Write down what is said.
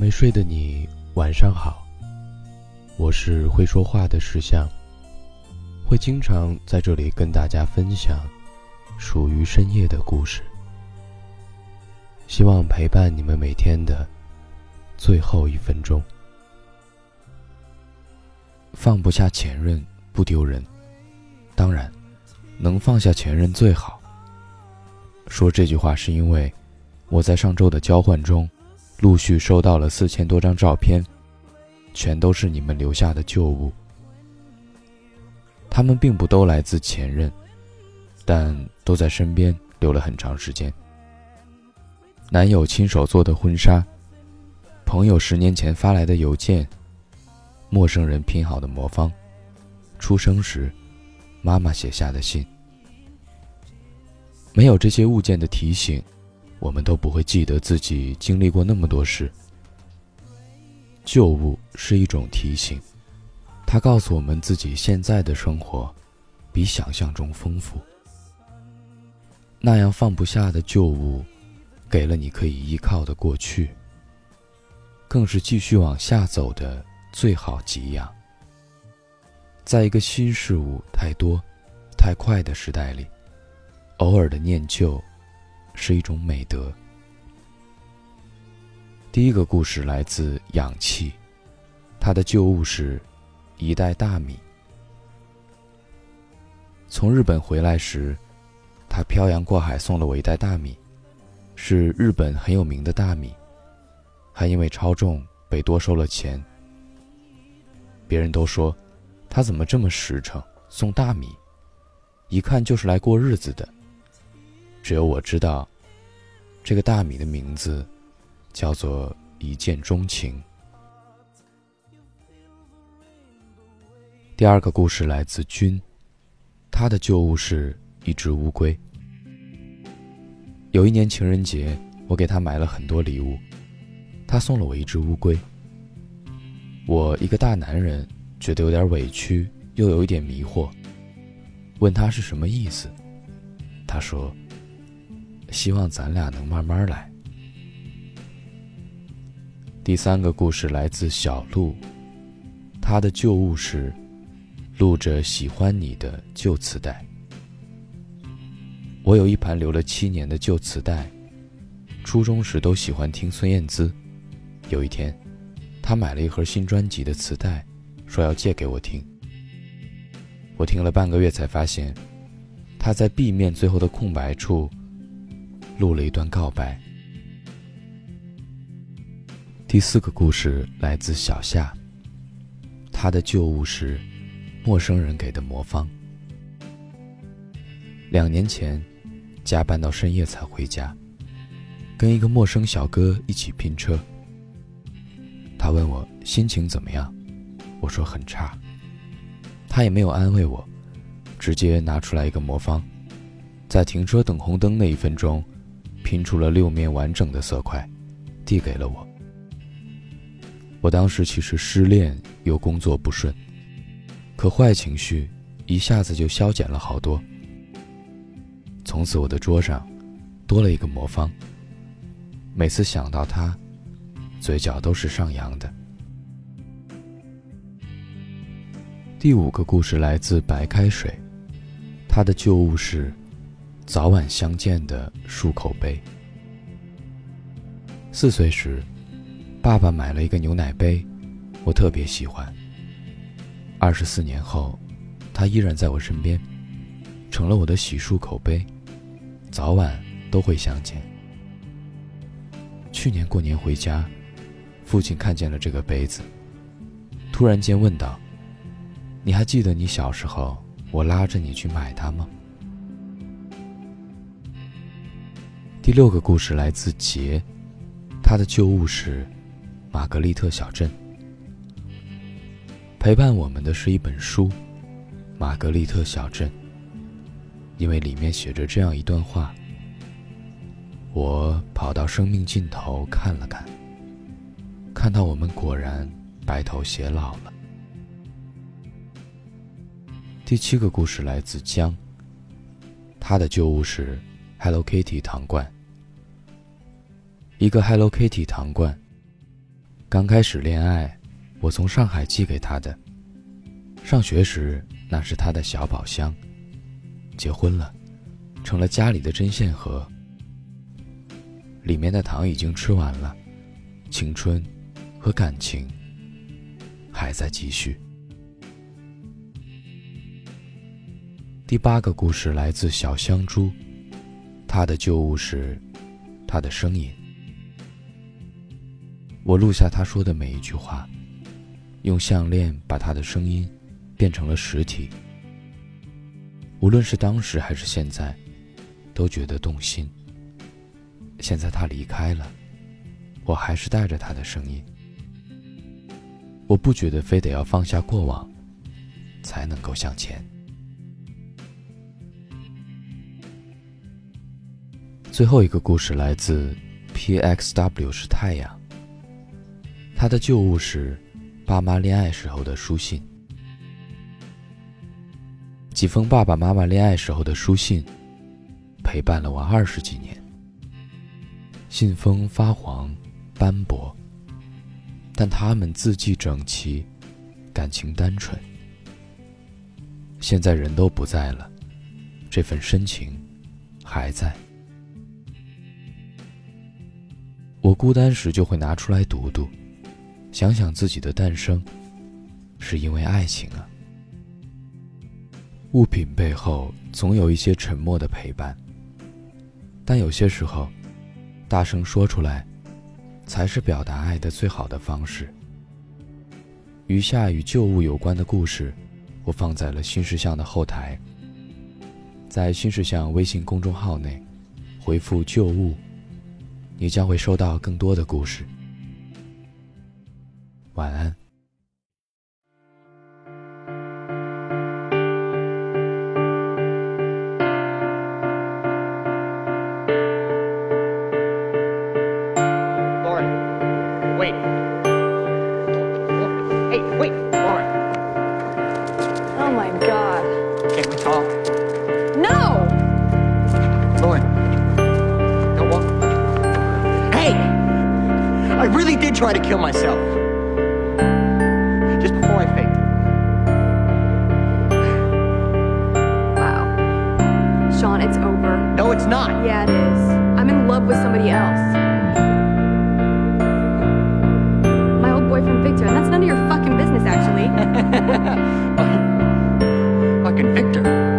没睡的你，晚上好。我是会说话的石像，会经常在这里跟大家分享属于深夜的故事，希望陪伴你们每天的最后一分钟。放不下前任不丢人，当然，能放下前任最好。说这句话是因为。我在上周的交换中，陆续收到了四千多张照片，全都是你们留下的旧物。他们并不都来自前任，但都在身边留了很长时间。男友亲手做的婚纱，朋友十年前发来的邮件，陌生人拼好的魔方，出生时妈妈写下的信。没有这些物件的提醒。我们都不会记得自己经历过那么多事。旧物是一种提醒，它告诉我们自己现在的生活比想象中丰富。那样放不下的旧物，给了你可以依靠的过去，更是继续往下走的最好给养。在一个新事物太多、太快的时代里，偶尔的念旧。是一种美德。第一个故事来自氧气，他的旧物是一袋大米。从日本回来时，他漂洋过海送了我一袋大米，是日本很有名的大米，还因为超重被多收了钱。别人都说，他怎么这么实诚，送大米，一看就是来过日子的。只有我知道，这个大米的名字叫做一见钟情。第二个故事来自君，他的旧物是一只乌龟。有一年情人节，我给他买了很多礼物，他送了我一只乌龟。我一个大男人觉得有点委屈，又有一点迷惑，问他是什么意思，他说。希望咱俩能慢慢来。第三个故事来自小鹿，他的旧物是录着喜欢你的旧磁带。我有一盘留了七年的旧磁带，初中时都喜欢听孙燕姿。有一天，他买了一盒新专辑的磁带，说要借给我听。我听了半个月才发现，他在 B 面最后的空白处。录了一段告白。第四个故事来自小夏，他的旧物是陌生人给的魔方。两年前，加班到深夜才回家，跟一个陌生小哥一起拼车。他问我心情怎么样，我说很差。他也没有安慰我，直接拿出来一个魔方，在停车等红灯那一分钟。拼出了六面完整的色块，递给了我。我当时其实失恋又工作不顺，可坏情绪一下子就消减了好多。从此我的桌上多了一个魔方，每次想到它，嘴角都是上扬的。第五个故事来自白开水，他的旧物是。早晚相见的漱口杯。四岁时，爸爸买了一个牛奶杯，我特别喜欢。二十四年后，它依然在我身边，成了我的洗漱口杯，早晚都会相见。去年过年回家，父亲看见了这个杯子，突然间问道：“你还记得你小时候我拉着你去买它吗？”第六个故事来自杰，他的旧物是玛格丽特小镇。陪伴我们的是一本书《玛格丽特小镇》，因为里面写着这样一段话：我跑到生命尽头看了看，看到我们果然白头偕老了。第七个故事来自江，他的旧物是 Hello Kitty 糖罐。一个 Hello Kitty 糖罐，刚开始恋爱，我从上海寄给他的。上学时，那是他的小宝箱。结婚了，成了家里的针线盒。里面的糖已经吃完了，青春和感情还在继续。第八个故事来自小香猪，他的旧物是他的声音。我录下他说的每一句话，用项链把他的声音变成了实体。无论是当时还是现在，都觉得动心。现在他离开了，我还是带着他的声音。我不觉得非得要放下过往，才能够向前。最后一个故事来自 PXW 是太阳。他的旧物是爸妈恋爱时候的书信，几封爸爸妈妈恋爱时候的书信，陪伴了我二十几年。信封发黄、斑驳，但他们字迹整齐，感情单纯。现在人都不在了，这份深情还在。我孤单时就会拿出来读读。想想自己的诞生，是因为爱情啊。物品背后总有一些沉默的陪伴，但有些时候，大声说出来，才是表达爱的最好的方式。余下与旧物有关的故事，我放在了新事项的后台。在新事项微信公众号内，回复“旧物”，你将会收到更多的故事。晚安。Lauren, wait. Hey, wait, Lauren. try to kill myself just before I faked it. Wow. Sean, it's over. No, it's not. Yeah, it is. I'm in love with somebody else. My old boyfriend Victor, and that's none of your fucking business, actually. fucking Victor.